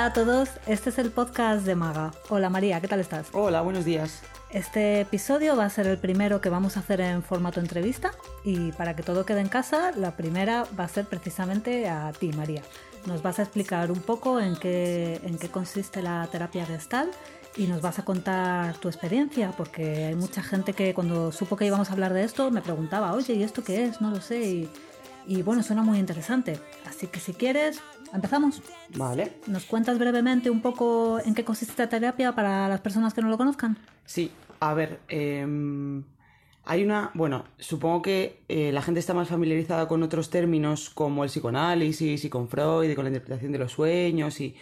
Hola a todos, este es el podcast de Maga. Hola María, ¿qué tal estás? Hola, buenos días. Este episodio va a ser el primero que vamos a hacer en formato entrevista y para que todo quede en casa, la primera va a ser precisamente a ti, María. Nos vas a explicar un poco en qué, en qué consiste la terapia gestal y nos vas a contar tu experiencia, porque hay mucha gente que cuando supo que íbamos a hablar de esto me preguntaba, oye, ¿y esto qué es? No lo sé. Y, y bueno, suena muy interesante. Así que si quieres, empezamos. Vale. ¿Nos cuentas brevemente un poco en qué consiste esta terapia para las personas que no lo conozcan? Sí, a ver, em, hay una, bueno, supongo que eh, la gente está más familiarizada con otros términos como el psicoanálisis y con Freud y con la interpretación de los sueños y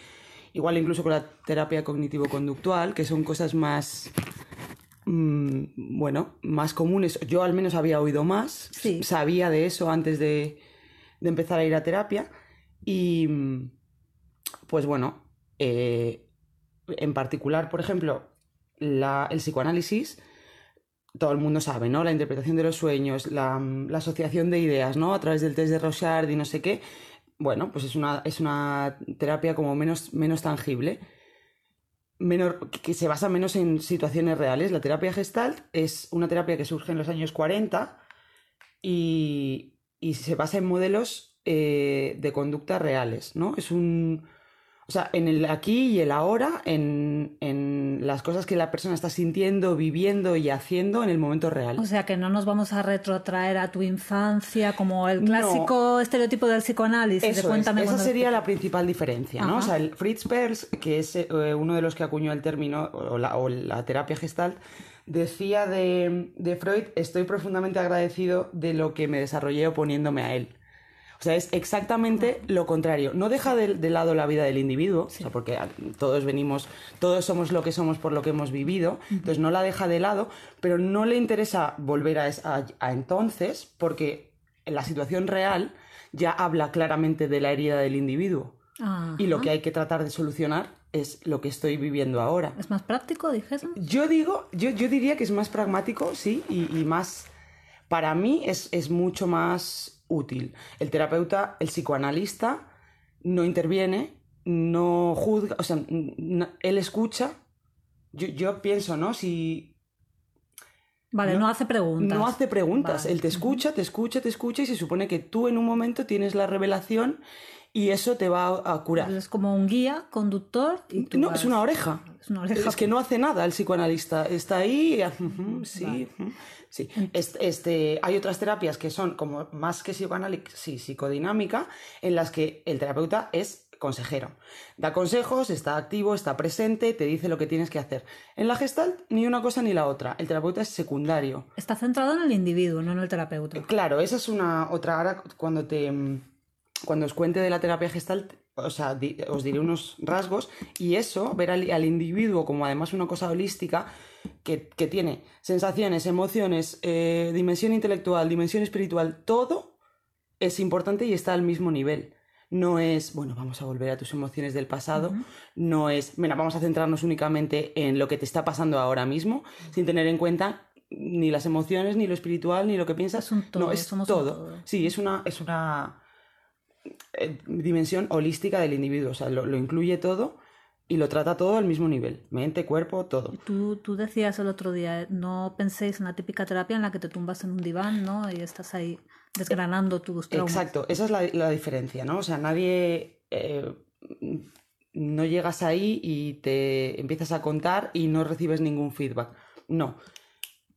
igual incluso con la terapia cognitivo-conductual, que son cosas más, mm, bueno, más comunes. Yo al menos había oído más, Sí. sabía de eso antes de, de empezar a ir a terapia y, mm, pues bueno, eh, en particular, por ejemplo, la- el psicoanálisis, todo el mundo sabe, ¿no? La interpretación de los sueños, la, la asociación de ideas, ¿no? A través del test de Rochard y no sé qué. Bueno, pues es una, es una terapia como menos, menos tangible, que se basa menos en situaciones reales. La terapia gestalt es una terapia que surge en los años 40 y, y se basa en modelos eh, de conducta reales, ¿no? Es un... O sea, en el aquí y el ahora, en, en las cosas que la persona está sintiendo, viviendo y haciendo en el momento real. O sea que no nos vamos a retrotraer a tu infancia como el No. clásico estereotipo del psicoanálisis. de Eso es, esa sería la principal diferencia, ¿no? Ajá. O sea, el Fritz Perls, que es eh, uno de los que acuñó el término, o la, o la terapia gestalt, decía de, de Freud, estoy profundamente agradecido de lo que me desarrollé oponiéndome a él. O sea, es exactamente lo contrario. No deja de, de lado la vida del individuo, o sea, porque a- todos venimos, todos somos lo que somos por lo que hemos vivido, entonces no la deja de lado, pero no le interesa volver a, a- a entonces, porque en la situación real ya habla claramente de la herida del individuo. Ajá. Y lo que hay que tratar de solucionar es lo que estoy viviendo ahora. ¿Es más práctico, dijese? Yo digo, yo, yo diría que es más pragmático, sí, y, y más. Para mí es, es mucho más útil. El terapeuta, el psicoanalista, no interviene, no juzga, o sea, él escucha. Yo, yo pienso, ¿no? Si Vale, no, No- hace preguntas. no hace preguntas, Vale. él te escucha, te escucha, te escucha y se supone que tú en un momento tienes la revelación y eso te va a, curar. Es como un guía, conductor. Y tú No, vas- es una oreja. Es una oreja. Es que no hace nada el psicoanalista. Está ahí, y, sí, sí. Este, este, hay otras terapias que son como más que psicoanálisis, sí, psicodinámica, en las que el terapeuta es consejero. Da consejos, está activo, está presente, te dice lo que tienes que hacer. En la gestalt, ni una cosa ni la otra. El terapeuta es secundario. Está centrado en el individuo, no en el terapeuta. Claro, esa es una otra. Ahora, cuando te cuando os cuente de la terapia gestalt, o sea, di- os diré unos rasgos, y eso, ver al, al individuo como además una cosa holística que, que tiene sensaciones, emociones, eh, dimensión intelectual, dimensión espiritual, todo es importante y está al mismo nivel. No es, bueno, vamos a volver a tus emociones del pasado, no es, mira, vamos a centrarnos únicamente en lo que te está pasando ahora mismo, sin tener en cuenta ni las emociones, ni lo espiritual, ni lo que piensas. Es un todo, no, es somos un todo. todo. Sí, es una, es una eh, dimensión holística del individuo, o sea, lo, lo incluye todo y lo trata todo al mismo nivel, mente, cuerpo, todo. Tú, tú decías el otro día, eh, no penséis en la típica terapia en la que te tumbas en un diván, ¿no? Y estás ahí desgranando tus traumas. Exacto, esa es la, la diferencia, ¿no? O sea, nadie... eh, no llegas ahí y te empiezas a contar y no recibes ningún feedback. No.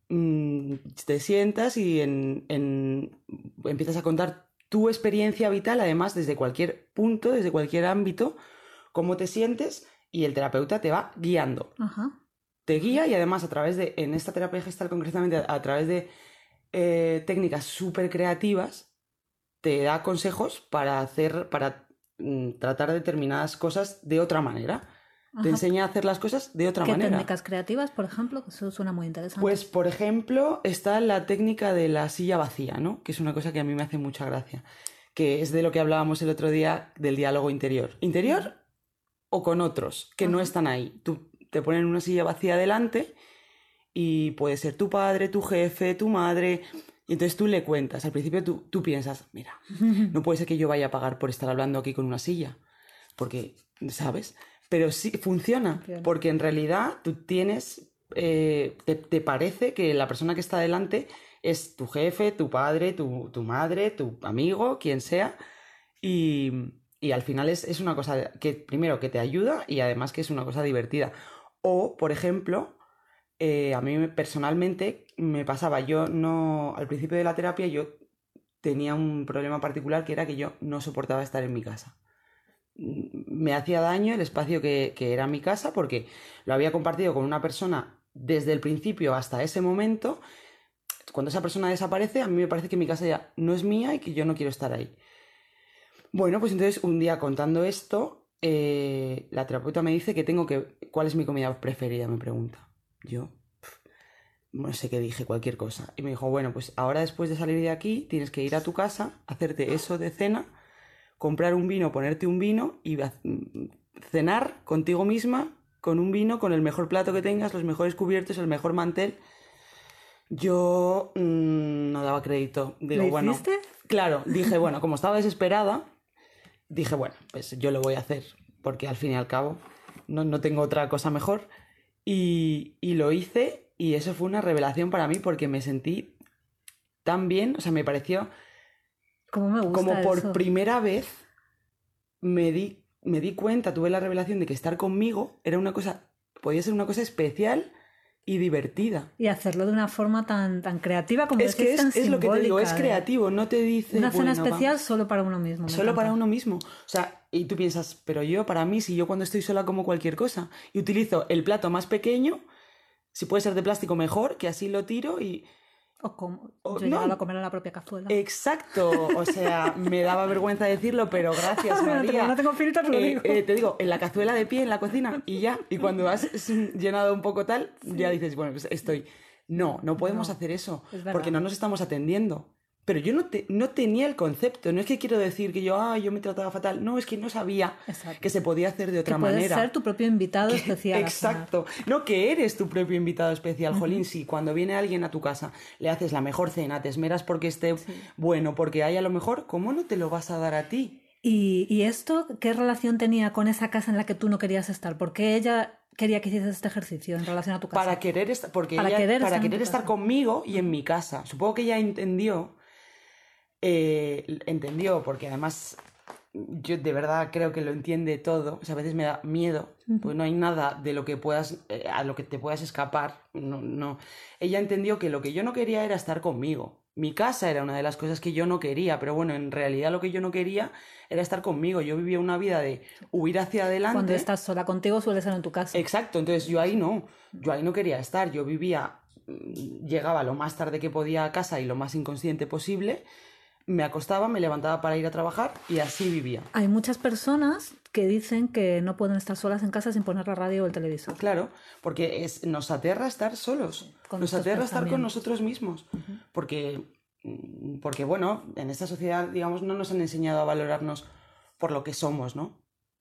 Mm, Te sientas y en- en- empiezas a contar tu experiencia vital, además desde cualquier punto, desde cualquier ámbito, cómo te sientes y el terapeuta te va guiando Ajá. te guía y además a través de, en esta terapia gestal concretamente, a, a través de eh, técnicas súper creativas, te da consejos para hacer, para mm, tratar determinadas cosas de otra manera. Ajá. Te enseña a hacer las cosas de otra ¿Qué manera. técnicas creativas, por ejemplo? Que Eso suena muy interesante. Pues, por ejemplo, está la técnica de la silla vacía, ¿no? Que es una cosa que a mí me hace mucha gracia. Que es de lo que hablábamos el otro día del diálogo interior. ¿Interior o con otros que no están ahí? Tú te ponen una silla vacía delante y puede ser tu padre, tu jefe, tu madre. Y entonces tú le cuentas. Al principio tú, tú piensas, mira, no puede ser que yo vaya a pagar por estar hablando aquí con una silla. porque, ¿sabes? Pero sí funciona, Funciona. porque en realidad tú tienes, eh, te, te parece que la persona que está delante es tu jefe, tu padre, tu, tu madre, tu amigo, quien sea, y, y al final es, es una cosa que primero que te ayuda y además que es una cosa divertida. O, por ejemplo, eh, a mí me- personalmente me pasaba, yo no, al principio de la terapia yo tenía un problema particular que era que yo no soportaba estar en mi casa. Me hacía daño el espacio que, que era mi casa porque lo había compartido con una persona desde el principio hasta ese momento. Cuando esa persona desaparece, a mí me parece que mi casa ya no es mía y que yo no quiero estar ahí. Bueno, pues entonces un día contando esto, eh, la terapeuta me dice que tengo que... ¿Cuál es mi comida preferida? Me pregunta. Yo, no sé qué dije, cualquier cosa. Y me dijo, bueno, pues ahora después de salir de aquí, tienes que ir a tu casa, hacerte eso de cena, comprar un vino, ponerte un vino y cenar contigo misma con un vino, con el mejor plato que tengas, los mejores cubiertos, el mejor mantel. Yo mm, no daba crédito. Digo, ¿Lo bueno, hiciste? claro, dije, bueno, como estaba desesperada, dije, bueno, pues yo lo voy a hacer, porque al fin y al cabo no, no tengo otra cosa mejor. Y, y lo hice y eso fue una revelación para mí porque me sentí tan bien, o sea, me pareció ¿Cómo me gusta como por eso? primera vez me di, me di cuenta, tuve la revelación de que estar conmigo era una cosa, podía ser una cosa especial y divertida. Y hacerlo de una forma tan, tan creativa como Es que es, tan es lo que te digo, es ¿eh? creativo, no te dice... Una cena "Bueno, especial vamos". solo para uno mismo. Solo encanta. para uno mismo. O sea, y tú piensas, pero yo, para mí, si yo cuando estoy sola como cualquier cosa y utilizo el plato más pequeño, si puede ser de plástico mejor, que así lo tiro y... O como O- yo no. a comer en la propia cazuela. Exacto, o sea, me daba vergüenza decirlo, pero gracias, María. no tengo filtros, lo Eh, digo. eh, te digo, en la cazuela de pie, en la cocina, y ya. Y cuando has llenado un poco tal, ya dices, bueno, pues estoy. No, no podemos No, hacer eso, es porque no nos estamos atendiendo. Pero yo no, te- no tenía el concepto, no es que quiero decir que yo, ah, yo me trataba fatal, no, es que no sabía Exacto. que se podía hacer de otra que puedes manera. ser tu propio invitado especial. a. Exacto. No, que eres tu propio invitado especial, Jolín. Si cuando viene alguien a tu casa le haces la mejor cena, te esmeras porque esté bueno, porque haya lo mejor, ¿cómo no te lo vas a dar a ti? ¿Y, y esto qué relación tenía con esa casa en la que tú no querías estar? ¿Por qué ella quería que hicieses este ejercicio en relación a tu casa? Para querer estar, porque Para ella- querer para estar querer estar conmigo y en mi casa. Supongo que ella entendió, eh, entendió, porque además yo de verdad creo que lo entiende todo. O sea, a veces me da miedo, porque no hay nada de lo que puedas, eh, a lo que te puedas escapar. No, no. Ella entendió que lo que yo no quería era estar conmigo. Mi casa era una de las cosas que yo no quería, pero bueno, en realidad lo que yo no quería era estar conmigo. Yo vivía una vida de huir hacia adelante. Cuando estás sola contigo suele ser en tu casa. Exacto, entonces yo ahí no, yo ahí no quería estar, yo vivía, mm, llegaba lo más tarde que podía a casa y lo más inconsciente posible, me acostaba, me levantaba para ir a trabajar y así vivía. Hay muchas personas que dicen que no pueden estar solas en casa sin poner la radio o el televisor. Claro, porque es, nos aterra estar solos, con nos aterra estar con nosotros mismos, porque, mm, porque bueno, en esta sociedad, digamos, no nos han enseñado a valorarnos por lo que somos, ¿no?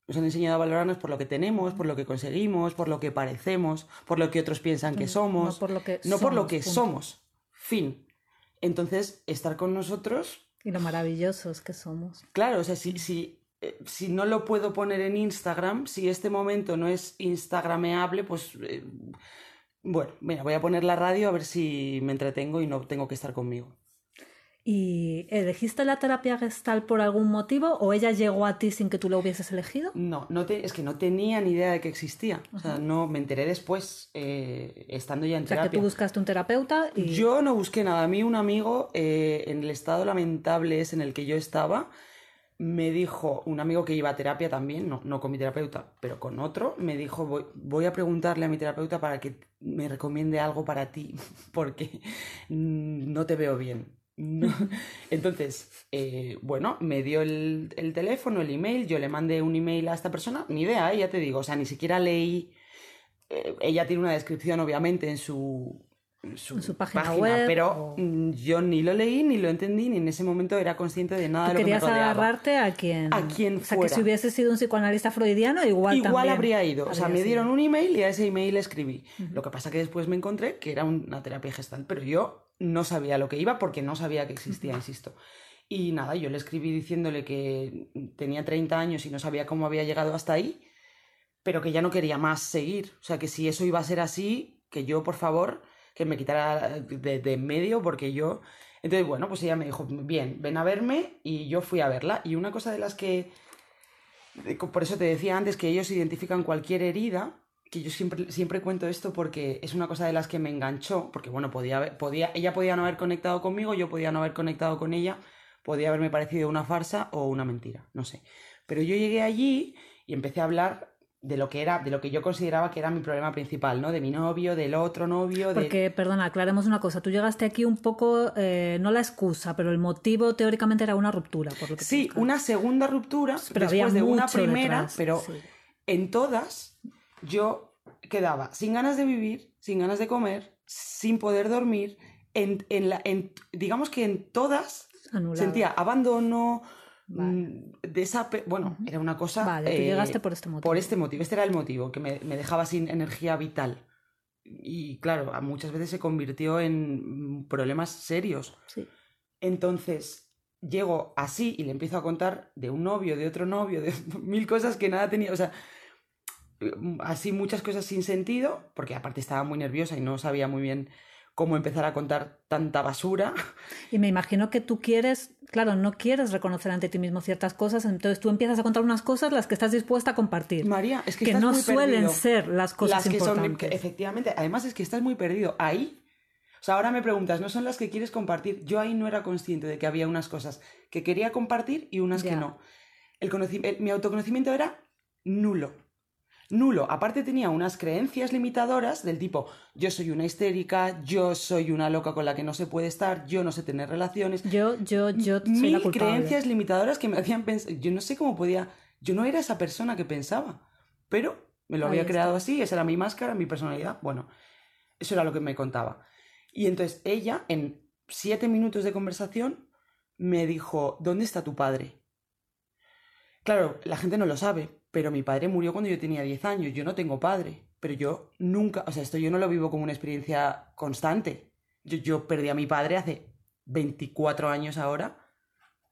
Nos han enseñado a valorarnos por lo que tenemos, por lo que conseguimos, por lo que parecemos, por lo que otros piensan que somos. No por lo que no por lo somos, que punto. somos. Fin. Entonces, estar con nosotros, Y lo maravillosos que somos. claro, o sea, si, si, eh, si no lo puedo poner en Instagram, si este momento no es instagrameable, pues eh, bueno, mira, voy a poner la radio a ver si me entretengo y no tengo que estar conmigo. ¿Y elegiste la terapia gestal por algún motivo o ella llegó a ti sin que tú lo hubieses elegido? No, no te- es que no tenía ni idea de que existía. O sea, no me enteré después, eh, estando ya en O sea, que terapia. tú buscaste un terapeuta y... Yo no busqué nada. A mí un amigo, eh, en el estado lamentable es en el que yo estaba, me dijo, un amigo que iba a terapia también, no, no con mi terapeuta, pero con otro, me dijo, voy, voy a preguntarle a mi terapeuta para que me recomiende algo para ti, porque mm, no te veo bien. No. Entonces, eh, bueno, me dio el, el teléfono, el email, yo le mandé un email a esta persona, ni idea, eh, ya te digo, o sea, ni siquiera leí eh, ella tiene una descripción, obviamente, en su, su, En su página web, pero o- mm, yo ni lo leí, ni lo entendí, ni en ese momento era consciente de nada de lo que querías agarrarte a quien... A quien O sea, que si hubiese sido un psicoanalista freudiano, igual Igual también habría ido. O sea, me dieron un email y a ese email escribí. Lo que pasa que después me encontré que era una terapia gestal, pero yo no sabía lo que iba porque no sabía que existía, insisto. Y nada, yo le escribí diciéndole que tenía 30 años y no sabía cómo había llegado hasta ahí, pero que ya no quería más seguir. O sea, que si eso iba a ser así, que yo, por favor, que me quitara de, de en medio, porque yo... Entonces, bueno, pues ella me dijo, bien, ven a verme y yo fui a verla. Y una cosa de las que... Por eso te decía antes que ellos identifican cualquier herida, que yo siempre, siempre cuento esto porque es una cosa de las que me enganchó, porque bueno, podía, podía, ella podía no haber conectado conmigo, yo podía no haber conectado con ella, podía haberme parecido una farsa o una mentira, no sé. Pero yo llegué allí y empecé a hablar de lo que era, de lo que yo consideraba que era mi problema principal, ¿no? De mi novio, del otro novio, de... Porque, perdona, aclaremos una cosa. Tú llegaste aquí un poco, eh, no la excusa, pero el motivo teóricamente era una ruptura. Por lo que Sí, una segunda ruptura Pero había después de una primera, detrás, pero sí. en todas yo quedaba sin ganas de vivir, sin ganas de comer, sin poder dormir. En, en la, en, digamos que en todas sentía abandono, Vale. mm, de esa bueno, era una cosa... Vale, tú eh, llegaste por este motivo. Por este motivo, este era el motivo, que me, me dejaba sin energía vital. Y claro, muchas veces se convirtió en mm, problemas serios. Sí. Entonces, llego así y le empiezo a contar de un novio, de otro novio, de mil cosas que nada tenía, o sea, así muchas cosas sin sentido, porque aparte estaba muy nerviosa y no sabía muy bien cómo empezar a contar tanta basura. Y me imagino que tú quieres, claro, no quieres reconocer ante ti mismo ciertas cosas, entonces tú empiezas a contar unas cosas las que estás dispuesta a compartir. María, es que, que estás no muy suelen perdido. ser las cosas las que son, importantes. que efectivamente, además es que estás muy perdido. Ahí, o sea, ahora me preguntas, ¿no son las que quieres compartir? Yo ahí no era consciente de que había unas cosas que quería compartir y unas que no. El- mi autoconocimiento era nulo. Nulo. Aparte tenía unas creencias limitadoras del tipo, yo soy una histérica, yo soy una loca con la que no se puede estar, yo no sé tener relaciones. Yo, yo, yo soy la Mil culpable. creencias limitadoras que me hacían pensar, yo no sé cómo podía, yo no era esa persona que pensaba, pero me lo Ahí había está. creado así, esa era mi máscara, mi personalidad, bueno, eso era lo que me contaba. Y entonces ella, en siete minutos de conversación, me dijo, ¿dónde está tu padre? Claro, la gente no lo sabe, pero mi padre murió cuando yo tenía 10 años, yo no tengo padre, pero yo nunca, o sea, esto yo no lo vivo como una experiencia constante. Yo, yo perdí a mi padre hace 24 años ahora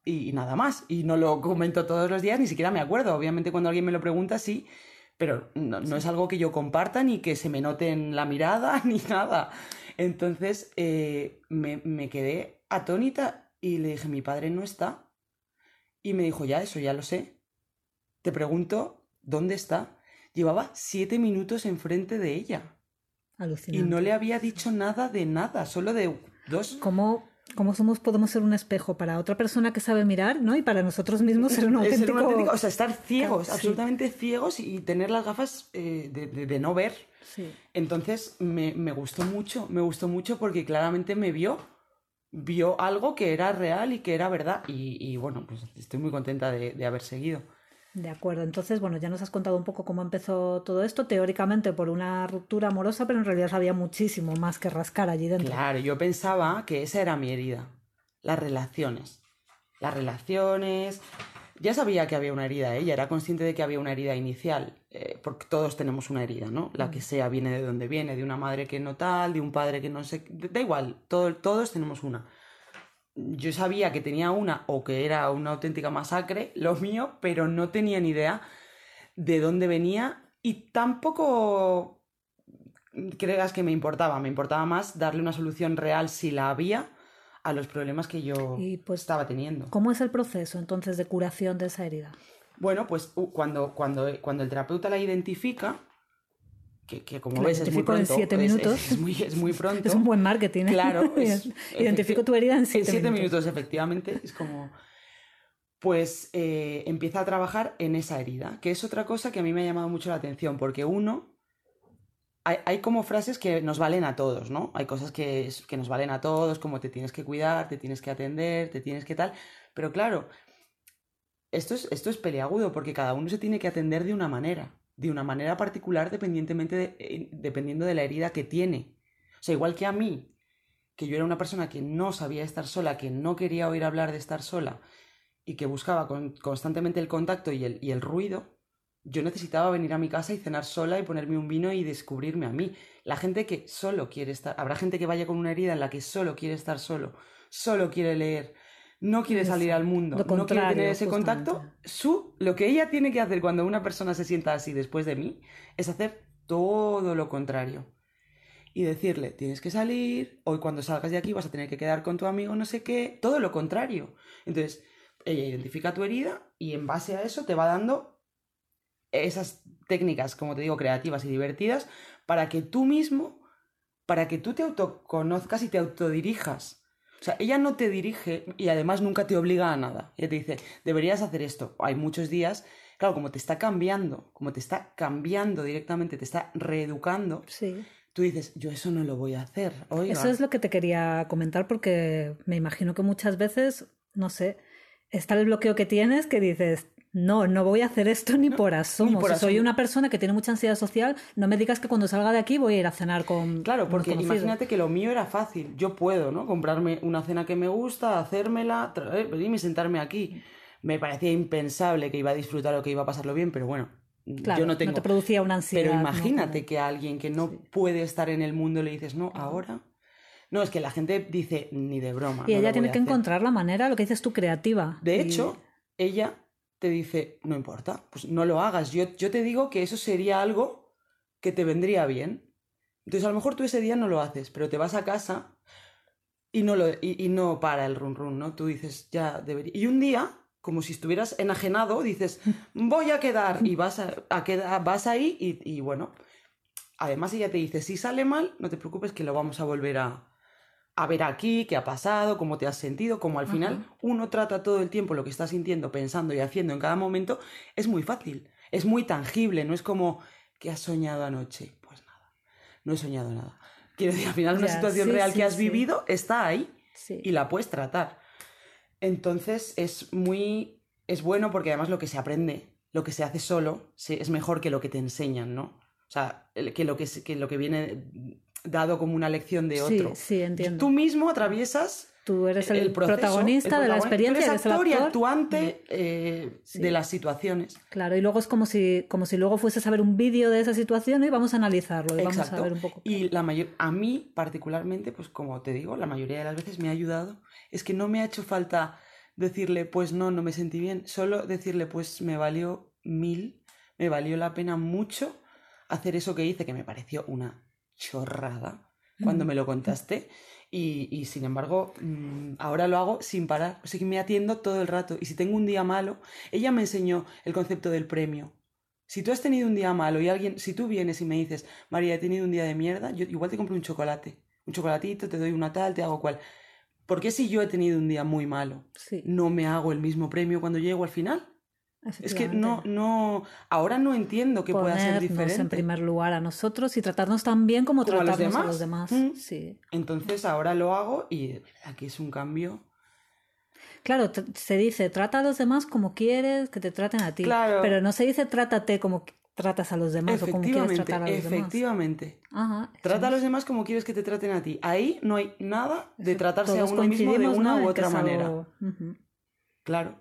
y, y nada más, y no lo comento todos los días, ni siquiera me acuerdo, obviamente cuando alguien me lo pregunta sí, pero no, no es algo que yo comparta ni que se me note en la mirada ni nada. Entonces eh, me, me quedé atónita y le dije, mi padre no está. Y me dijo, ya, eso ya lo sé. Te pregunto, ¿dónde está? Llevaba siete minutos enfrente de ella y no le había dicho nada de nada, solo de dos. ¿Cómo, cómo somos, podemos ser un espejo para otra persona que sabe mirar, ¿no? Y para nosotros mismos ser un ser auténtico... un auténtico- o sea, estar ciegos, absolutamente ciegos y tener las gafas eh, de, de- de no ver. Sí. Entonces me, me gustó mucho, me gustó mucho porque claramente me vio, vio algo que era real y que era verdad. Y, y bueno, pues estoy muy contenta de, de haber seguido. De acuerdo, entonces, bueno, ya nos has contado un poco cómo empezó todo esto, teóricamente por una ruptura amorosa, pero en realidad había muchísimo más que rascar allí dentro. Claro, yo pensaba que esa era mi herida, las relaciones. Las relaciones... Ya sabía que había una herida, ella era consciente de que había una herida inicial, eh, porque todos tenemos una herida, ¿no? La que sea viene de donde viene, de una madre que no tal, de un padre que no sé... Da igual, todo- todos tenemos una. Yo sabía que tenía una o que era una auténtica masacre, lo mío, pero no tenía ni idea de dónde venía y tampoco creas que me importaba. Me importaba más darle una solución real si la había a los problemas que yo Y, pues, estaba teniendo. ¿Cómo es el proceso entonces de curación de esa herida? Bueno, pues cuando, cuando, cuando el terapeuta la identifica, que, que como ves es muy identifico en pronto, siete es- minutos. Es, es muy, es muy pronto. Es un buen marketing, ¿eh? Claro. Identifico tu herida en siete, minutos. minutos. efectivamente. Es como. Pues eh, empieza a trabajar en esa herida, que es otra cosa que a mí me ha llamado mucho la atención, porque uno. Hay, hay como frases que nos valen a todos, ¿no? Hay cosas que, que nos valen a todos, como te tienes que cuidar, te tienes que atender, te tienes que tal. Pero claro, esto es, esto es peleagudo, porque cada uno se tiene que atender de una manera, de una manera particular, dependientemente de- eh, dependiendo de la herida que tiene. O sea, igual que a mí, que yo era una persona que no sabía estar sola, que no quería oír hablar de estar sola y que buscaba con- constantemente el contacto y el, y el ruido, yo necesitaba venir a mi casa y cenar sola y ponerme un vino y descubrirme a mí. La gente que solo quiere estar, habrá gente que vaya con una herida en la que solo quiere estar solo, solo quiere leer, no quiere salir al mundo, no quiere tener ese justamente. contacto, su, lo que ella tiene que hacer cuando una persona se sienta así después de mí es hacer todo lo contrario. Y decirle, tienes que salir, hoy cuando salgas de aquí vas a tener que quedar con tu amigo, no sé qué, todo lo contrario. Entonces, ella identifica tu herida y en base a eso te va dando esas técnicas, como te digo, creativas y divertidas para que tú mismo, para que tú te autoconozcas y te autodirijas. O sea, ella no te dirige y además nunca te obliga a nada. Ella te dice, deberías hacer esto. Hay muchos días, claro, como te está cambiando, como te está cambiando directamente, te está reeducando, Sí. tú dices, yo eso no lo voy a hacer. Oiga. Eso es lo que te quería comentar porque me imagino que muchas veces, no sé, está el bloqueo que tienes que dices, no, no voy a hacer esto ni por asomo. por si soy una persona que tiene mucha ansiedad social, no me digas que cuando salga de aquí voy a ir a cenar con Claro, porque imagínate que lo mío era fácil. Yo puedo, ¿no? Comprarme una cena que me gusta, hacérmela, traer, venirme y sentarme aquí. Me parecía impensable que iba a disfrutar o que iba a pasarlo bien, pero bueno, Claro, yo no tengo. te producía una ansiedad. pero ¿no? imagínate que a alguien que no puede estar en el mundo le dices, no, ahora. No, es que la gente dice, ni de broma. Y no ella tiene que hacer". encontrar la manera, lo que dices tú, creativa. De Y- hecho, ella te dice, no importa, pues no lo hagas. Yo, yo te digo que eso sería algo que te vendría bien. Entonces, a lo mejor tú ese día no lo haces, pero te vas a casa y no, lo, y, y no para el run run, ¿no? Tú dices, ya debería. Y un día, como si estuvieras enajenado, dices, voy a quedar y vas, a, a quedar, vas ahí y, y bueno. Además, ella te dice, si sale mal, no te preocupes que lo vamos a volver a, a ver aquí, qué ha pasado, cómo te has sentido, como al final uno trata todo el tiempo lo que está sintiendo, pensando y haciendo en cada momento, es muy fácil, es muy tangible, no es como, ¿qué has soñado anoche? Pues nada, no he soñado nada. Quiero decir, al final una Ya, situación sí, real sí, que has sí. vivido está ahí y la puedes tratar. Entonces es muy, es bueno porque además lo que se aprende, lo que se hace solo, es mejor que lo que te enseñan, ¿no? O sea, que lo que, que lo que viene dado como una lección de Sí, otro. sí, entiendo. Tú mismo atraviesas Tú eres el, proceso, protagonista el de la protagonista, experiencia, tú eres eres el actor y actuante eh, Sí. de las situaciones. Claro, y luego es como si, como si luego fueses a ver un vídeo de esa situación y vamos a analizarlo y vamos a Exacto. ver un poco. Y la mayor, a mí particularmente, pues como te digo, la mayoría de las veces me ha ayudado. Es que no me ha hecho falta decirle, pues no, no me sentí bien. Solo decirle, pues me valió mil, me valió la pena mucho hacer eso que hice, que me pareció una chorrada cuando me lo contaste. Y, y, sin embargo, mm, ahora lo hago sin parar. O sea, que me atiendo todo el rato. Y si tengo un día malo, ella me enseñó el concepto del premio. Si tú has tenido un día malo y alguien, si tú vienes y me dices, María, he tenido un día de mierda, yo igual te compro un chocolate. Un chocolatito, te doy una tal, te hago cual. ¿Por qué si yo he tenido un día muy malo, Sí, no me hago el mismo premio cuando llego al final? Es que no, efectivamente. no, ahora no entiendo que pueda ser diferente. en primer lugar a nosotros y tratarnos tan bien como, Como a los a demás. los demás. Mm. Sí. Entonces ahora lo hago y aquí es un cambio. Claro, se dice trata a los demás como quieres que te traten a ti. Claro. Pero no se dice trátate como tratas a los demás o como quieres Efectivamente, tratar a los demás. efectivamente. Ajá, eso Trata a los demás como quieres que te traten a ti. Ahí no hay nada de tratarse a uno mismo de una ¿no? u otra manera. algo-. Claro.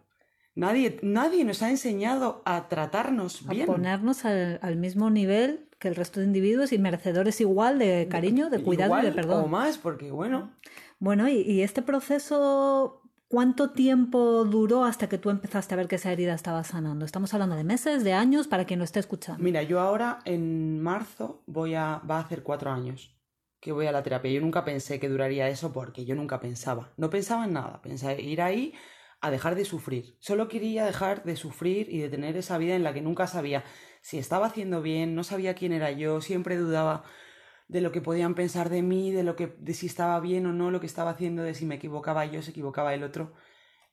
Nadie, nadie nos ha enseñado a tratarnos A bien. ponernos al, al mismo nivel que el resto de individuos y merecedores igual de cariño, de cuidado y de Igual perdón. O más, porque bueno, Bueno, y, y este proceso, ¿cuánto tiempo duró hasta que tú empezaste a ver que esa herida estaba sanando? Estamos hablando de meses, de años, para quien lo esté escuchando. mira, yo ahora en marzo voy a, va a hacer cuatro años que voy a la terapia. Yo nunca pensé que duraría eso porque yo nunca pensaba. No pensaba en nada. Pensaba ir ahí a dejar de sufrir. Solo quería dejar de sufrir y de tener esa vida en la que nunca sabía si estaba haciendo bien, no sabía quién era yo, siempre dudaba de lo que podían pensar de mí, de lo que de si estaba bien o no lo que estaba haciendo, de si me equivocaba yo, se equivocaba el otro.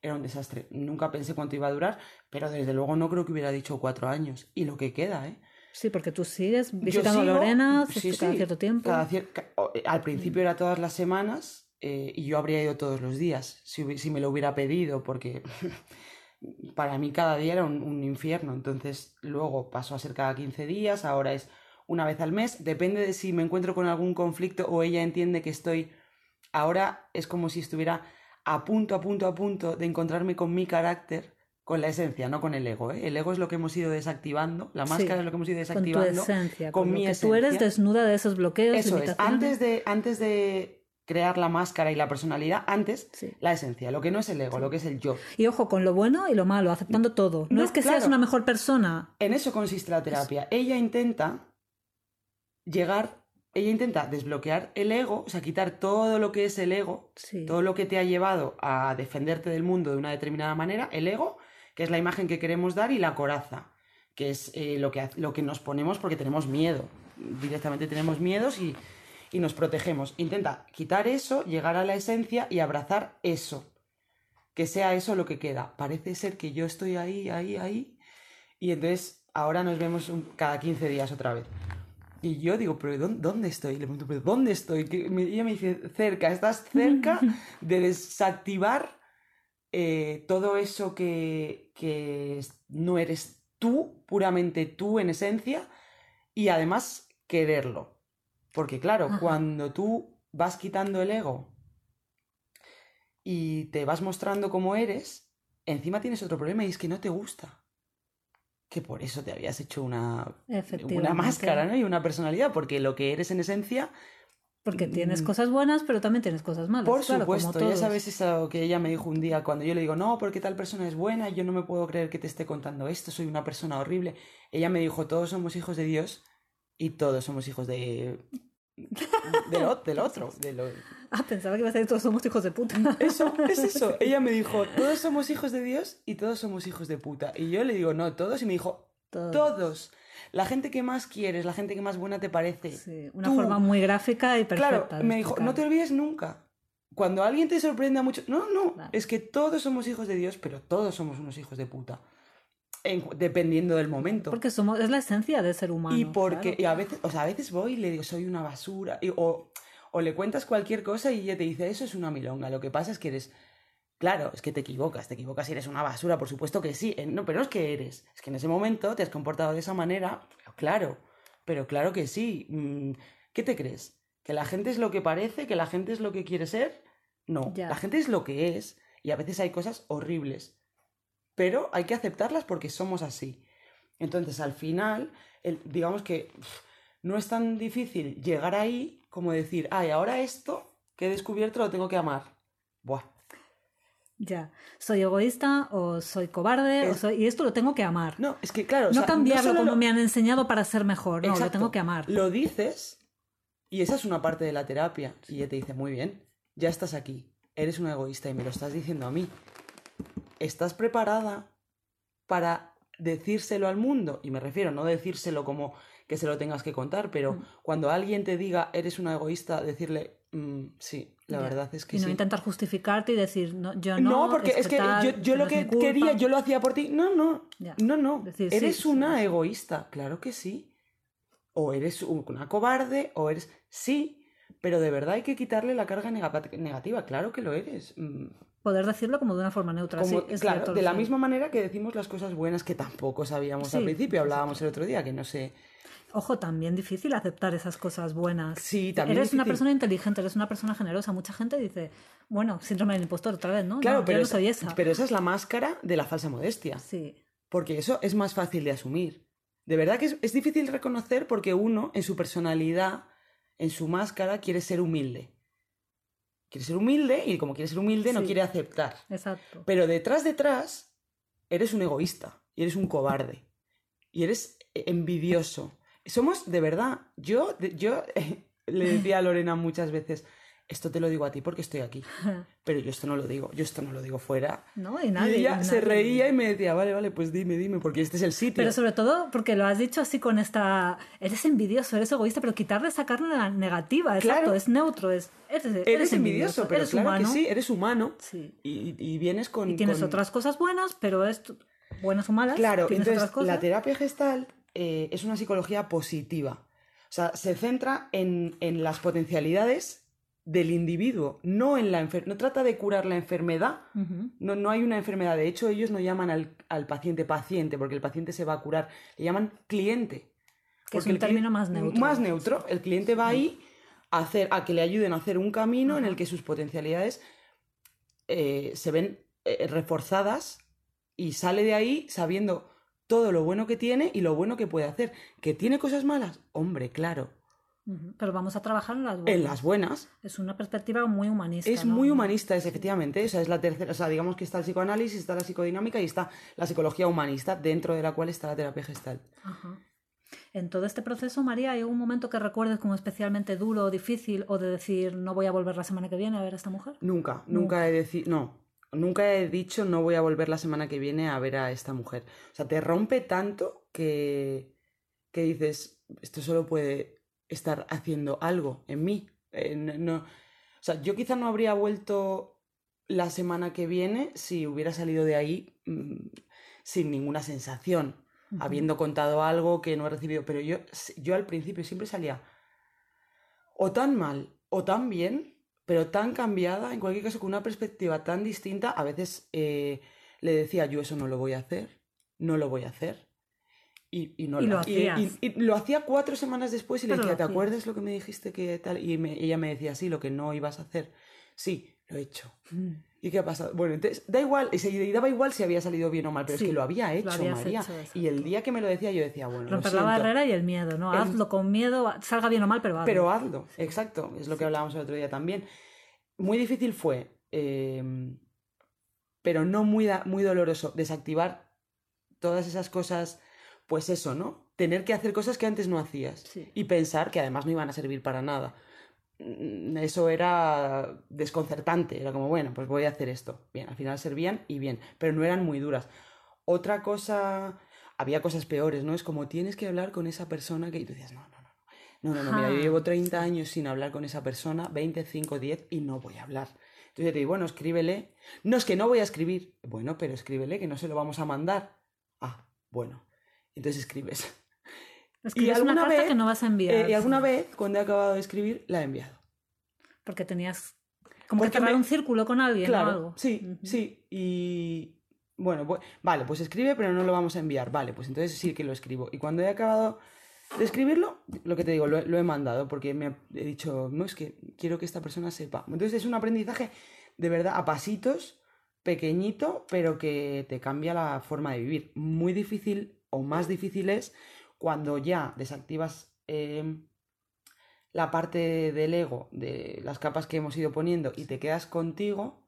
Era un desastre. Nunca pensé cuánto iba a durar, pero desde luego no creo que hubiera dicho cuatro años. Y lo que queda, ¿eh? Sí, porque tú sigues visitando a sigo- Lorena sí, cada sí, cierto tiempo. cada cier- eh, al principio era todas las semanas eh, y yo habría ido todos los días si, si me lo hubiera pedido, porque para mí cada día era un, un infierno. Entonces luego pasó a ser cada 15 días, ahora es una vez al mes. Depende de si me encuentro con algún conflicto o ella entiende que estoy... Ahora es como si estuviera a punto, a punto, a punto de encontrarme con mi carácter, con la esencia, no con el ego. ¿eh? El ego es lo que hemos ido desactivando, la Sí, máscara es lo que hemos ido con tu desactivando. esencia, con mi tú eres desnuda de esos bloqueos, Eso es, antes de, antes de crear la máscara y la personalidad antes Sí. la esencia, lo que no es el ego, lo que es el yo. Y ojo, con lo bueno y lo malo, aceptando todo. No, No, es que seas una mejor persona. En eso consiste la terapia. Ella intenta llegar, ella intenta desbloquear el ego, o sea, quitar todo lo que es el ego, Sí. todo lo que te ha llevado a defenderte del mundo de una determinada manera, el ego, que es la imagen que queremos dar, y la coraza, que es eh, lo, que, lo que nos ponemos porque tenemos miedo. Directamente tenemos miedos y, y nos protegemos. Intenta quitar eso, llegar a la esencia y abrazar eso. Que sea eso lo que queda. Parece ser que yo estoy ahí, ahí, ahí. Y entonces ahora nos vemos un- cada 15 días otra vez. Y yo digo, pero ¿dónde, estoy? Y le pregunto, ¿pero dónde estoy? Me- ella me dice, cerca, estás cerca de desactivar eh, todo eso que, que no eres tú, puramente tú en esencia, y además quererlo. Porque claro, Ajá. cuando tú vas quitando el ego y te vas mostrando como eres, encima tienes otro problema y es que no te gusta. Que por eso te habías hecho una, una máscara, ¿no? Y una personalidad, porque lo que eres en esencia, Porque tienes Mm. cosas buenas, pero también tienes cosas malas. por claro, como supuesto, ya sabes eso que ella me dijo un día cuando yo le digo, no, porque tal persona es buena, yo no me puedo creer que te esté contando esto, soy una persona horrible. Ella me dijo, todos somos hijos de Dios y todos somos hijos de... del, o- del otro. de lo- Ah, pensaba que iba a decir todos somos hijos de puta. Eso, es eso. Ella me dijo, todos somos hijos de Dios y todos somos hijos de puta. Y yo le digo, no, todos. Y me dijo, Todos. todos. La gente que más quieres, la gente que más buena te parece. Sí, una Tú. forma muy gráfica y perfecta. Claro, me dijo, no te olvides nunca. Cuando alguien te sorprenda mucho, no, no, Claro. es que todos somos hijos de Dios, pero todos somos unos hijos de puta. En- dependiendo del momento. Porque somos, es la esencia del ser humano. y porque claro. y a veces, o sea, a veces voy y le digo, soy una basura. y- o, o le cuentas cualquier cosa y ella te dice, eso es una milonga. Lo que pasa es que eres. Claro, es que te equivocas, te equivocas y eres una basura, por supuesto que sí. Eh, No, pero no es que eres. Es que en ese momento te has comportado de esa manera. Pero claro, pero claro que sí. Mm, ¿Qué te crees? ¿Que la gente es lo que parece? ¿Que la gente es lo que quiere ser? No, Ya. la gente es lo que es. Y a veces hay cosas horribles. Pero hay que aceptarlas porque somos así. Entonces, al final, el- digamos que no es tan difícil llegar ahí como decir, ay, ahora esto que he descubierto lo tengo que amar. Buah. Ya. Soy egoísta o soy cobarde o soy... y esto lo tengo que amar. No, No, es que claro, o sea, cambiarlo como lo- me han enseñado para ser mejor. No, lo tengo que amar. Lo dices y esa es una parte de la terapia. Y ella te dice, muy bien, ya estás aquí, eres un egoísta y me lo estás diciendo a mí. ¿Estás preparada para decírselo al mundo? Y me refiero, no decírselo como que se lo tengas que contar, pero Mm. cuando alguien te diga, eres una egoísta, decirle, "Mm, sí, la Ya. verdad es que y no sí. intentar justificarte y decir, no, yo no. No, porque es que yo, yo lo que quería, yo lo hacía por ti. No, no. Ya. No, no. Decir, eres sí, una sí. egoísta. Claro que sí. O eres una cobarde, o eres. Sí, pero de verdad hay que quitarle la carga nega- negativa. Claro que lo eres. Poder decirlo como de una forma neutra. Como, sí, es claro, cierto, de la sí. misma manera que decimos las cosas buenas que tampoco sabíamos al principio. Hablábamos el otro día que no sé. Ojo, también difícil aceptar esas cosas buenas. Sí, también Eres una persona inteligente, eres una persona generosa. Mucha gente dice, bueno, síndrome del impostor otra vez, ¿no? Claro, no, pero, yo no soy esa. pero esa es la máscara de la falsa modestia. Sí, Porque eso es más fácil de asumir. De verdad que es, es difícil reconocer porque uno, en su personalidad, en su máscara, quiere ser humilde. Quiere ser humilde y como quiere ser humilde no quiere aceptar. exacto. Pero detrás, detrás, eres un egoísta y eres un cobarde y eres envidioso. Somos, de verdad, yo, yo le decía a Lorena muchas veces, esto te lo digo a ti porque estoy aquí, pero yo esto no lo digo, yo esto no lo digo fuera. ¿No? Y nadie. y ella y se reía y me decía, vale, vale, pues dime, dime, porque este es el sitio. Pero sobre todo porque lo has dicho así con esta... Eres envidioso, eres egoísta, pero quitarle esa carga negativa, exacto, es neutro, es... Eres, eres Eres envidioso, pero eres claro humano. que sí, eres humano. Sí. Y, y vienes con... Y tienes con- otras cosas buenas, pero es buenas o malas. Claro, entonces otras cosas. la terapia gestal eh, es una psicología positiva. O sea, se centra en, en las potencialidades del individuo, no en la enfer- no trata de curar la enfermedad, no, no hay una enfermedad. De hecho, ellos no llaman al, al paciente paciente, porque el paciente se va a curar, le llaman cliente. Que es un término más neutro. Más neutro. El cliente va ahí a, hacer, a que le ayuden a hacer un camino en el que sus potencialidades eh, se ven eh, reforzadas y sale de ahí sabiendo todo lo bueno que tiene y lo bueno que puede hacer. ¿Que tiene cosas malas? Hombre, claro. Pero vamos a trabajar en las buenas. en las buenas. Es una perspectiva muy humanista. Es ¿no? muy humanista, es efectivamente. O sea, es la tercera. O sea, digamos que está el psicoanálisis, está la psicodinámica y está la psicología humanista, dentro de la cual está la terapia gestal. Ajá. En todo este proceso, María, ¿hay algún momento que recuerdes como especialmente duro o difícil o de decir no voy a volver la semana que viene a ver a esta mujer? Nunca, nunca he decidido. No, nunca he dicho no voy a volver la semana que viene a ver a esta mujer. O sea, te rompe tanto que, que dices, esto solo puede estar haciendo algo en mí. Eh, no, no- O sea, yo quizá no habría vuelto la semana que viene si hubiera salido de ahí mm, sin ninguna sensación, habiendo contado algo que no he recibido. Pero yo, yo al principio siempre salía o tan mal o tan bien, pero tan cambiada, en cualquier caso, con una perspectiva tan distinta, a veces eh, le decía yo eso no lo voy a hacer, no lo voy a hacer. Y, y no Y lo hacías. y- lo hacía cuatro semanas después y le Pero lo decía, ¿te acuerdas lo que me dijiste que tal? Y me- ella me decía, sí, lo que no ibas a hacer. Sí, lo he hecho. Mm. ¿Y qué ha pasado? Bueno, entonces, da igual, y se- y daba igual si había salido bien o mal, pero Sí, es que lo había lo hecho, habías María. hecho, y el día que me lo decía, yo decía, bueno, lo Romper la barrera y el miedo, ¿no? El- Hazlo con miedo, salga bien o mal, pero hazlo. Pero hazlo, exacto, es lo que hablábamos el otro día también. Muy difícil fue, eh, pero no muy, muy doloroso, desactivar todas esas cosas, pues eso, ¿no? Tener que hacer cosas que antes no hacías Sí. y pensar que además no iban a servir para nada. Mm, Eso era desconcertante, era como, bueno, pues voy a hacer esto. Bien, al final servían y bien, pero no eran muy duras. Otra cosa, había cosas peores, ¿no? Es como tienes que hablar con esa persona que y tú decías, no, no, no. No, no, no, mira, yo llevo 30 años sin hablar con esa persona, 20, 5, 10 y no voy a hablar. Entonces yo te digo, bueno, escríbele. No, es que no voy a escribir. Bueno, pero escríbele que no se lo vamos a mandar. Ah, bueno. Entonces escribes. Escribes una alguna carta vez- que no vas a enviar. Eh, y alguna vez, cuando he acabado de escribir, la he enviado. Porque tenías como que Porque cerrar me- un círculo con alguien Claro, o algo. sí, sí. Y bueno, bu- vale, pues escribe, pero no lo vamos a enviar. Vale, pues entonces sí que lo escribo. Y cuando he acabado de escribirlo, lo que te digo, lo, he- lo he mandado porque me he dicho, no, es que quiero que esta persona sepa. Entonces es un aprendizaje de verdad a pasitos, pequeñito, pero que te cambia la forma de vivir. Muy difícil o más difícil es cuando ya desactivas eh, la parte del ego, de las capas que hemos ido poniendo y te quedas contigo,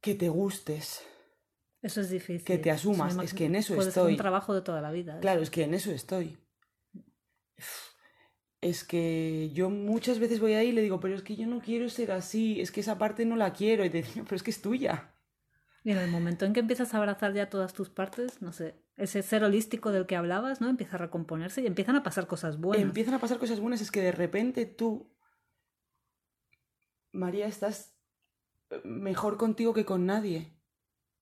que te gustes. Eso es difícil. Que te asumas, es que en eso puede estoy. un trabajo de toda la vida. Claro, es que en eso estoy. Es que yo muchas veces voy ahí y le digo, pero es que yo no quiero ser así, es que esa parte no la quiero. Y te digo, pero es que es tuya. En el momento en que empiezas a abrazar ya todas tus partes, no sé, ese ser holístico del que hablabas, ¿no? Empieza a recomponerse y empiezan a pasar cosas buenas. Empiezan a pasar cosas buenas, es que de repente tú, María, estás mejor contigo que con nadie.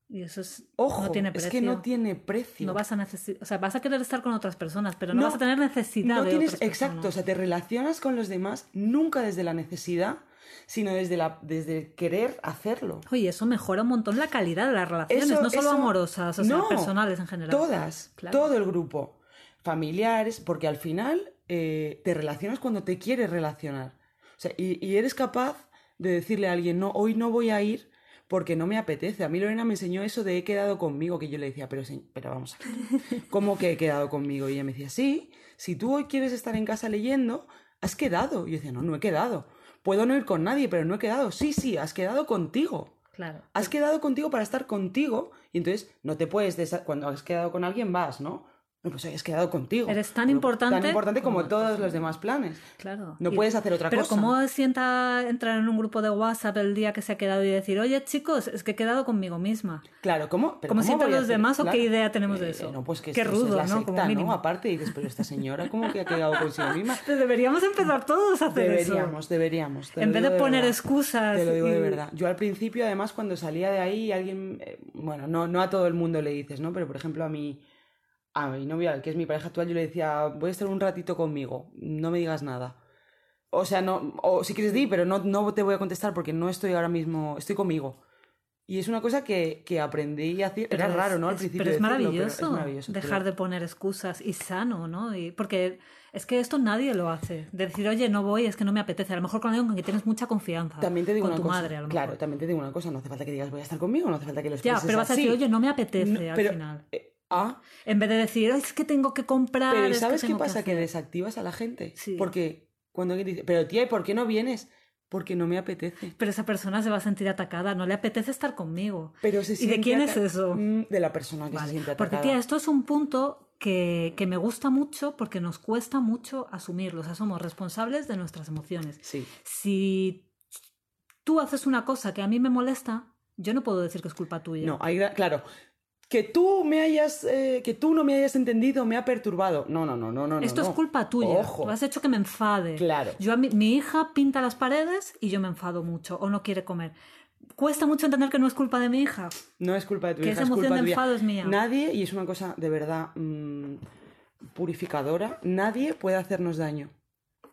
Y eso es, Ojo, no tiene es que no tiene precio. No vas a necesitar, o sea, vas a querer estar con otras personas, pero no, No, vas a tener necesidad No de tienes, otras exacto, o sea, te relacionas con los demás nunca desde la necesidad, sino desde, la, desde querer hacerlo. Oye, eso mejora un montón la calidad de las relaciones, Eso- no solo eso- amorosas, o sea, no, personales en general. Todas, Claro. todo el grupo, familiares, porque al final eh, te relacionas cuando te quieres relacionar. O sea, y, y eres capaz de decirle a alguien, no, hoy no voy a ir porque no me apetece. A mí Lorena me enseñó eso de he quedado conmigo, que yo le decía, pero, pero vamos a ver, ¿cómo que he quedado conmigo? Y ella me decía, sí, si tú hoy quieres estar en casa leyendo, has quedado. Y yo decía, no, no he quedado. Puedo no ir con nadie, pero no he quedado. Sí, sí, has quedado contigo. Claro. Has quedado contigo para estar contigo y entonces no te puedes... Cuando has quedado con alguien vas, ¿no? No, pues hoy has quedado contigo. Eres tan importante Tan importante como, como- todos los demás planes. Claro. No Y- puedes hacer otra Pero cosa. ¿cómo sienta entrar en un grupo de WhatsApp el día que se ha quedado y decir, oye chicos, es que he quedado conmigo misma? Claro, ¿cómo? Pero ¿Cómo ¿cómo sienten voy a los demás o qué idea tenemos de Eh, eso? no, pues que Qué es rudo, la ¿no? secta, Como mínimo. Aparte dices, pero esta señora, ¿cómo que ha quedado consigo misma? Pero deberíamos empezar todos a hacer Deberíamos, eso. deberíamos. te En vez de poner verdad. excusas. Te lo digo y- de verdad. Yo al principio, además, cuando salía de ahí, alguien, eh, bueno, no, no a todo el mundo le dices, ¿no? Pero por ejemplo a mi, a mi novia, que es mi pareja actual, yo le decía, voy a estar un ratito conmigo, no me digas nada. O sea, no, o si quieres di, pero no, no te voy a contestar porque no estoy ahora mismo, estoy conmigo. Y es una cosa que, que aprendí a hacer. Pero Era es- raro, ¿no? Al es- principio. Pero es decirlo, maravilloso, es maravilloso. dejar pero- de poner excusas y sano, ¿no? Y, porque es que esto nadie lo hace. De decir, oye, no voy, es que no me apetece. A lo mejor con alguien con quien tienes mucha confianza. También te digo con una tu cosa. madre, a lo claro, mejor. también te digo una cosa. No hace falta que digas voy a estar conmigo, no hace falta que lo Ya, expreses pero vas a así. decir, oye, no me apetece No, al pero, final. eh, En vez de decir, "Ay, es que tengo que comprar. pero es que ¿sabes qué que pasa? Que, hacer". desactivas a la gente. Sí. Porque cuando alguien dice, pero tía, ¿y por qué no vienes? Porque no me apetece. Pero esa persona se va a sentir atacada, no le apetece estar conmigo. Pero se ¿Y de quién es eso? Mm, De la persona que se siente Porque, atacada. tía, esto es un punto que, que me gusta mucho porque nos cuesta mucho asumirlo. O sea, somos responsables de nuestras emociones. Sí. Si tú haces una cosa que a mí me molesta, yo no puedo decir que es culpa tuya. No, hay, claro. Que tú me hayas, eh, que tú no me hayas entendido me ha perturbado. No, no, no, no, no. Esto no. es culpa tuya. Ojo. Tú has hecho que me enfade. Claro. Yo a mi, mi hija pinta las paredes y yo me enfado mucho o no quiere comer. Cuesta mucho entender que no es culpa de mi hija. No es culpa de tu Que hija, esa es emoción culpa de enfado es mía. Nadie, y es una cosa de verdad mm, purificadora, nadie puede hacernos daño.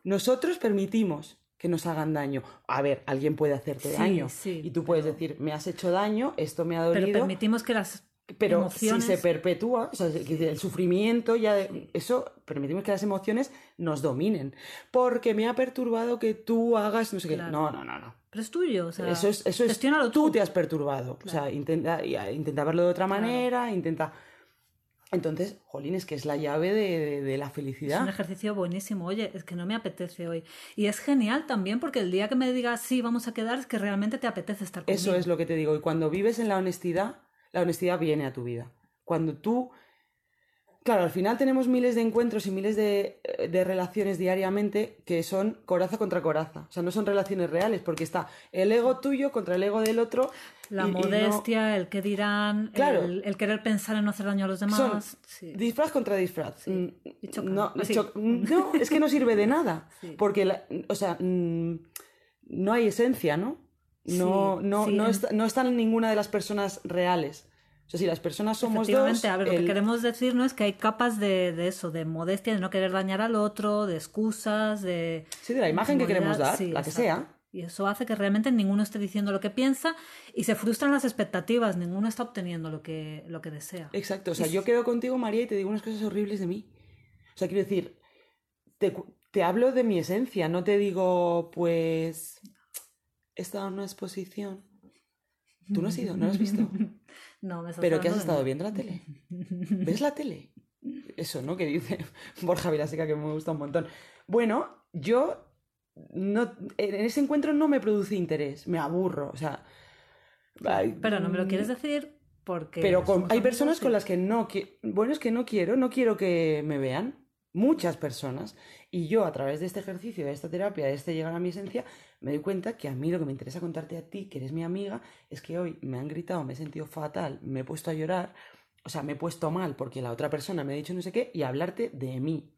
Nosotros permitimos que nos hagan daño. A ver, alguien puede hacerte Sí, daño. sí, y tú puedes pero- decir, me has hecho daño, esto me ha Pero dolido. permitimos que las Pero emociones... si se perpetúa, o sea, que el sufrimiento, ya eso, permitimos que las emociones nos dominen. Porque me ha perturbado que tú hagas no sé qué. No, no, no, no. Pero es tuyo, o sea, Eso es, eso es tú tú. te has perturbado. O sea, intenta, ya, intenta verlo de otra Claro. manera, intenta. Entonces, jolín, es que es la llave de, de- de la Es felicidad. un ejercicio buenísimo. Oye, es que no me apetece hoy. Y es genial también porque el día que me digas sí, vamos a quedar, es que realmente te apetece estar conmigo. Eso es lo que te digo. Y cuando vives en la honestidad, la honestidad viene a tu vida. Cuando tú. Claro, al final tenemos miles de encuentros y miles de, de relaciones diariamente que son coraza contra coraza. O sea, no son relaciones reales porque está el ego tuyo contra el ego del otro. La y- y no- modestia, el que dirán, Claro. el, el querer pensar en no hacer daño a los demás. Son Sí. disfraz contra disfraz. Sí. Mm, Y chocan. No, es que no sirve de nada. Sí. Porque, la- o sea, mm, no hay esencia, ¿no? No, Sí, no, sí, no, en- está- no están ninguna de las personas reales. O sea, si las personas somos Efectivamente, dos. a ver, lo el- que queremos decir no es que hay capas de, de eso, de modestia, de no querer dañar al otro, de excusas, de... Sí, de la imagen que queremos dar, Sí, la que exacto. sea. Y eso hace que realmente ninguno esté diciendo lo que piensa y se frustran las expectativas, ninguno está obteniendo lo que, lo que desea. Exacto. O sea, yo quedo contigo, María, y te digo unas cosas horribles de mí. O sea, quiero decir, te, te hablo de mi esencia, no te digo, pues, he estado en una exposición. Tú no has ido, no lo has visto. No, me ¿Pero qué has estado viendo la tele? ¿Ves la tele? Eso, ¿no? Que dice Borja Vilaseca, que me gusta un montón. Bueno, yo no, en ese encuentro no me produce interés, me aburro, o sea... Pero no me lo mm, quieres decir porque... Pero con- hay personas con las que no... Bueno, es que no quiero, no quiero que me vean. Muchas personas. Y yo, a través de este ejercicio, de esta terapia, de este llegar a mi esencia, me doy cuenta que a mí lo que me interesa contarte a ti, que eres mi amiga, es que hoy me han gritado, me he sentido fatal, me he puesto a llorar, o sea, me he puesto mal porque la otra persona me ha dicho no sé qué, y hablarte de mí.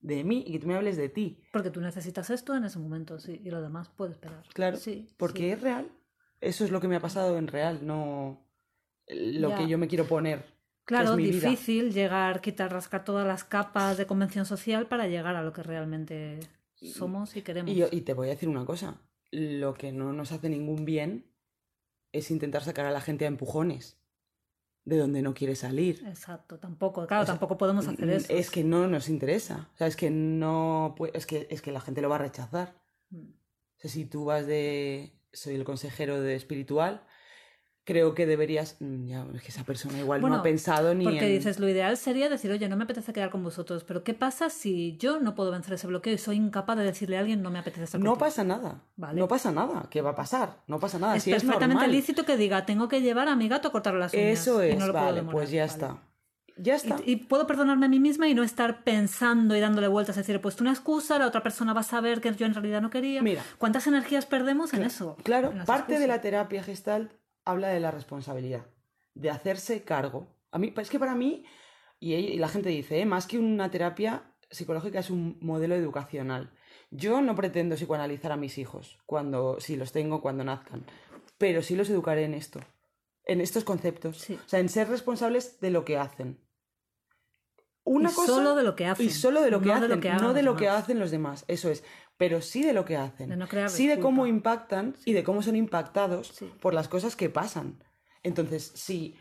De mí y que tú me hables de ti. Porque tú necesitas esto en ese momento, sí, y lo demás puede esperar. Claro, sí, Porque sí. es real. Eso es lo que me ha pasado en real, no lo Ya. que yo me quiero poner. Claro, vida. difícil llegar, quitar, rascar todas las capas de convención social para llegar a lo que realmente somos y queremos. Y, yo- y te voy a decir una cosa, lo que no nos hace ningún bien es intentar sacar a la gente a empujones de donde no quiere salir. Exacto, tampoco, claro, O sea, tampoco podemos hacer eso. Es que no nos interesa. O sea, es que no es que es que la gente lo va a rechazar. Mm. O sea, si tú vas de soy el consejero de espiritual, creo que deberías mm, ya, es que esa persona igual no ha pensado ni Porque en dices, lo ideal sería decir, oye, no me apetece quedar con vosotros, pero ¿qué pasa si yo no puedo vencer ese bloqueo y soy incapaz de decirle a alguien no me apetece estar no contigo"? pasa nada. Vale. No pasa nada. ¿Qué va a pasar? No pasa nada. Es Si perfectamente lícito que diga, tengo que llevar a mi gato a cortarle las uñas. Eso y es, no lo puedo vale, demorar". pues ya Vale. está. Ya está. Y, y puedo perdonarme a mí misma y no estar pensando y dándole vueltas, es decir, he puesto una excusa, la otra persona va a saber que yo en realidad no quería. Mira. ¿Cuántas energías perdemos en eso? Claro, En parte de la terapia gestalt habla de la responsabilidad, de hacerse cargo. A mí, es que para mí, y, y la gente dice, ¿eh? más que una terapia psicológica es un modelo educacional. Yo no pretendo psicoanalizar a mis hijos, cuando, si los tengo, cuando nazcan, pero sí los educaré en esto, en estos conceptos. Sí. O sea, en ser responsables de lo que hacen. Una Y cosa, solo de lo que hacen. Y solo de lo que no hacen, de lo que no de lo que hacen los demás, eso es. Pero sí de lo que hacen. De no sí de cómo impactan y de cómo son impactados Sí. por las cosas que pasan. Entonces, si,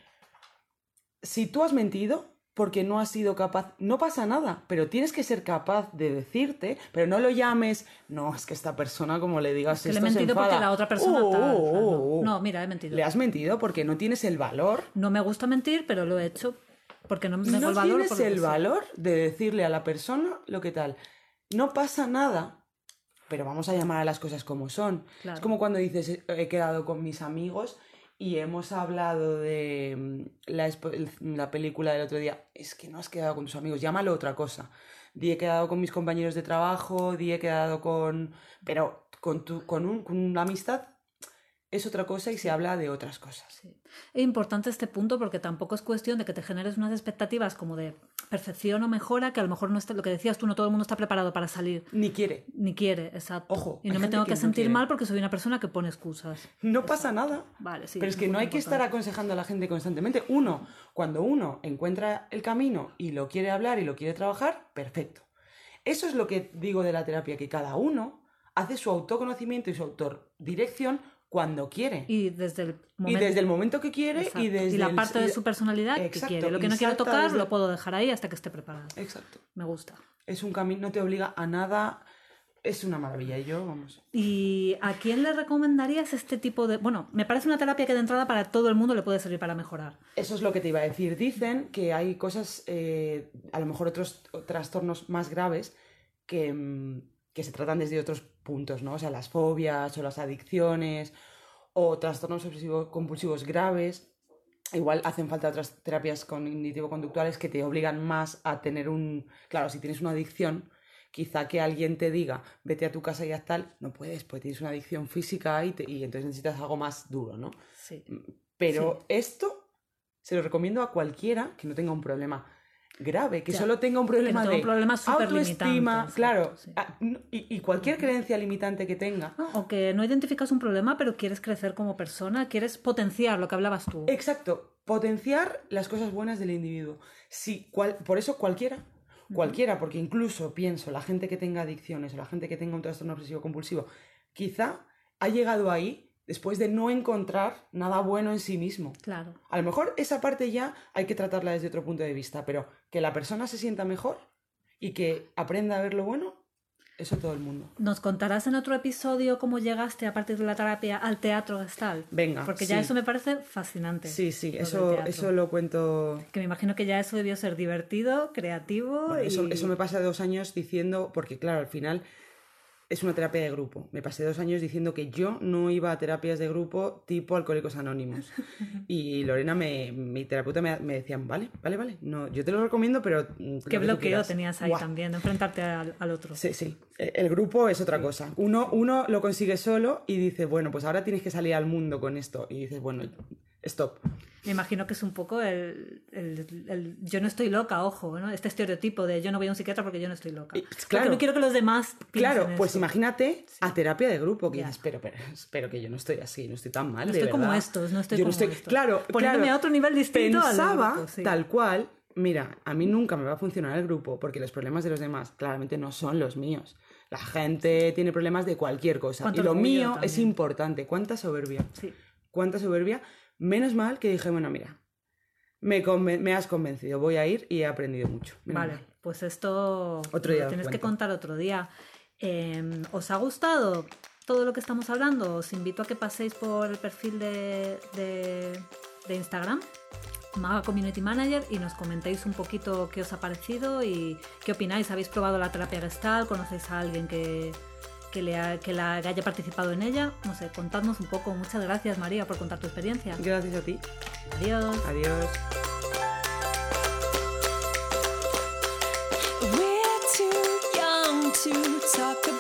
si tú has mentido porque no has sido capaz, no pasa nada, pero tienes que ser capaz de decirte, pero no lo llames, no, es que esta persona como le digas Que le he esto se mentido porque enfada". la otra persona Oh, tal. oh, no. oh, oh. No, mira, he mentido. Le has mentido porque no tienes el valor No me gusta mentir, pero lo he hecho porque no me no el valor. tienes lo que el valor de decirle a la persona lo que tal. No pasa nada, pero vamos a llamar a las cosas como son. Claro. Es como cuando dices, "Eh, he quedado con mis amigos y hemos hablado de mm, la, la película del otro día. Es que no has quedado con tus amigos, llámalo otra cosa. Di he quedado con mis compañeros de trabajo, di he quedado con... Pero con, tu, con, un- con una amistad es otra cosa y se habla de otras cosas. Sí. Es importante este punto porque tampoco es cuestión de que te generes unas expectativas como de perfección o mejora, que a lo mejor no está, lo que decías tú, no todo el mundo está preparado para salir, Ni quiere. ni quiere, exacto. Ojo, y no me tengo que sentir mal porque soy una persona que pone excusas. No pasa nada. Vale, sí. Pero es que no hay que estar aconsejando a la gente constantemente. Uno, cuando uno encuentra el camino y lo quiere hablar y lo quiere trabajar, perfecto. Eso es lo que digo de la terapia, que cada uno hace su autoconocimiento y su autordirección cuando quiere. Y, Y desde el momento... desde el momento que quiere Exacto. y desde la el- parte de y- su personalidad que Exacto, quiere. Lo que no quiero tocar desde- lo puedo dejar ahí hasta que esté preparado. Exacto. Me gusta. Es un camino, no te obliga a nada. Es una maravilla. Y yo, vamos. ¿Y a quién le recomendarías este tipo de...? Bueno, me parece una terapia que de entrada para todo el mundo le puede servir para mejorar. Eso es lo que te iba a decir. Dicen que hay cosas, eh, a lo mejor otros trastornos más graves que, mm, que se tratan desde otros puntos, ¿no? O sea, las fobias o las adicciones o trastornos obsesivos compulsivos graves. Igual hacen falta otras terapias cognitivo-conductuales que te obligan más a tener un... Claro, si tienes una adicción, quizá que alguien te diga, vete a tu casa y haz tal, no puedes, porque tienes una adicción física y, te- y entonces necesitas algo más duro, ¿no? Sí. Pero esto se lo recomiendo a cualquiera que no tenga un problema grave, que Ya. solo tenga un problema de un problema autoestima, claro, sí. ah, y, y cualquier creencia limitante que tenga. ¿no? O que no identificas un problema, pero quieres crecer como persona, quieres potenciar lo que hablabas tú. Exacto, potenciar las cosas buenas del individuo. Si, cual- por eso cualquiera, cualquiera, porque incluso pienso, la gente que tenga adicciones o la gente que tenga un trastorno obsesivo compulsivo, quizá ha llegado ahí después de no encontrar nada bueno en sí mismo. Claro. A lo mejor esa parte ya hay que tratarla desde otro punto de vista, pero que la persona se sienta mejor y que aprenda a ver lo bueno, eso todo el mundo. ¿Nos contarás en otro episodio cómo llegaste a partir de la terapia al teatro gestal? Venga, Porque ya sí. eso me parece fascinante. Sí, sí, eso, eso lo cuento. Que me imagino que ya eso debió ser divertido, creativo Bueno, eso, y... eso me pasa dos años diciendo, porque claro, al final es una terapia de grupo. Me pasé dos años diciendo que yo no iba a terapias de grupo tipo Alcohólicos Anónimos. Y Lorena, me, mi terapeuta, me, me decían, vale, vale, vale, no, yo te lo recomiendo, pero... mm, Qué bloqueo quieras". tenías ahí también, de enfrentarte al, al otro. Sí, sí. El grupo es otra cosa. Uno, uno lo consigue solo y dice, bueno, pues ahora tienes que salir al mundo con esto. Y dices, bueno, stop. Me imagino que es un poco el, el- el yo no estoy loca, ojo, ¿no? Este estereotipo de yo no voy a un psiquiatra porque yo no estoy loca. Y, Porque claro. no quiero que los demás Claro, pues eso. imagínate a terapia de grupo que dices, pero, pero, espero que yo no estoy así, no estoy tan mal. No de estoy como verdad". estos, no estoy Yo como estos. Claro, Poniéndome claro. a otro nivel distinto al Pensaba grupo, sí. tal cual, mira, a mí nunca me va a funcionar el grupo porque los problemas de los demás claramente no son los míos. La gente tiene problemas de cualquier cosa. Y lo mío es importante. ¿Cuánta soberbia? Sí. cuánta soberbia. Menos mal que dije, bueno, mira, me, conven- me has convencido, voy a ir y he aprendido mucho. Menos Vale, mal. pues esto Otro lo día os tienes que contar otro día. Eh, ¿Os ha gustado todo lo que estamos hablando? Os invito a que paséis por el perfil de, de- de Instagram, Maga Community Manager, y nos comentéis un poquito qué os ha parecido y qué opináis. ¿Habéis probado la terapia gestal? ¿Conocéis a alguien que, que, le ha- que la, que haya participado en ella? No sé, contadnos un poco. Muchas gracias, María, por contar tu experiencia. Gracias a ti. Adiós. Adiós. We're too young to talk